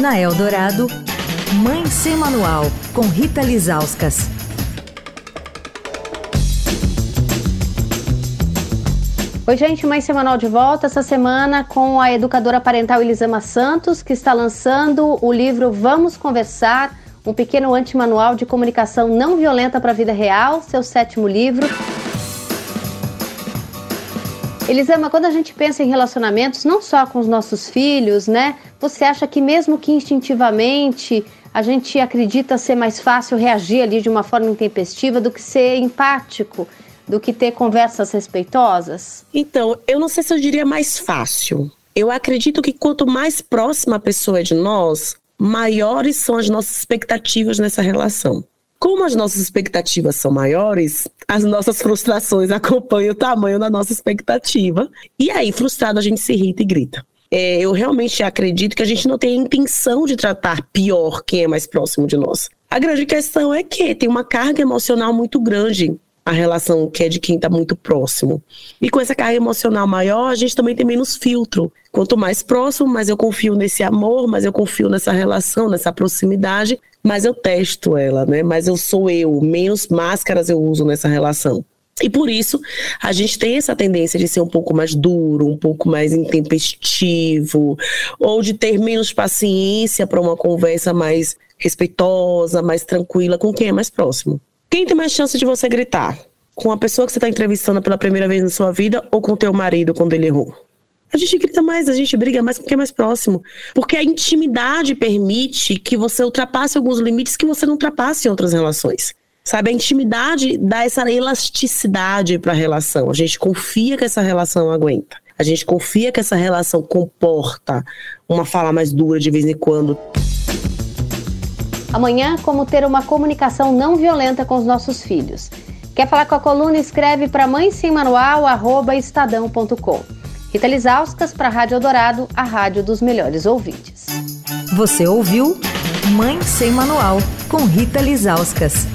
Na Eldorado, Mãe Sem Manual, com Rita Lizauskas. Oi, gente, Mãe Semanal de volta essa semana com a educadora parental Elisama Santos, que está lançando o livro Vamos Conversar, um pequeno antimanual de comunicação não violenta para a vida real, seu sétimo livro. Elisama, quando a gente pensa em relacionamentos, não só com os nossos filhos, né? Você acha que mesmo que instintivamente a gente acredita ser mais fácil reagir ali de uma forma intempestiva do que ser empático, do que ter conversas respeitosas? Então, eu não sei se eu diria mais fácil. Eu acredito que quanto mais próxima a pessoa é de nós, maiores são as nossas expectativas nessa relação. Como as nossas expectativas são maiores, as nossas frustrações acompanham o tamanho da nossa expectativa. E aí, frustrado, a gente se irrita e grita. É, eu realmente acredito que a gente não tem a intenção de tratar pior quem é mais próximo de nós. A grande questão é que tem uma carga emocional muito grande a relação que é de quem está muito próximo. E com essa carga emocional maior, a gente também tem menos filtro. Quanto mais próximo, mais eu confio nesse amor, mais eu confio nessa relação, nessa proximidade, mais eu testo ela, né? Mais eu sou eu, menos máscaras eu uso nessa relação. E por isso, a gente tem essa tendência de ser um pouco mais duro, um pouco mais intempestivo, ou de ter menos paciência para uma conversa mais respeitosa, mais tranquila com quem é mais próximo. Quem tem mais chance de você gritar? Com a pessoa que você está entrevistando pela primeira vez na sua vida ou com o teu marido quando ele errou? A gente grita mais, a gente briga mais com quem é mais próximo. Porque a intimidade permite que você ultrapasse alguns limites que você não ultrapasse em outras relações. Sabe, a intimidade dá essa elasticidade para a relação. A gente confia que essa relação aguenta. A gente confia que essa relação comporta uma fala mais dura de vez em quando. Amanhã, como ter uma comunicação não violenta com os nossos filhos. Quer falar com a coluna? Escreve para mãe sem manual, estadão.com. Rita Lizauskas para a Rádio Eldorado, a rádio dos melhores ouvintes. Você ouviu Mãe Sem Manual, com Rita Lizauskas.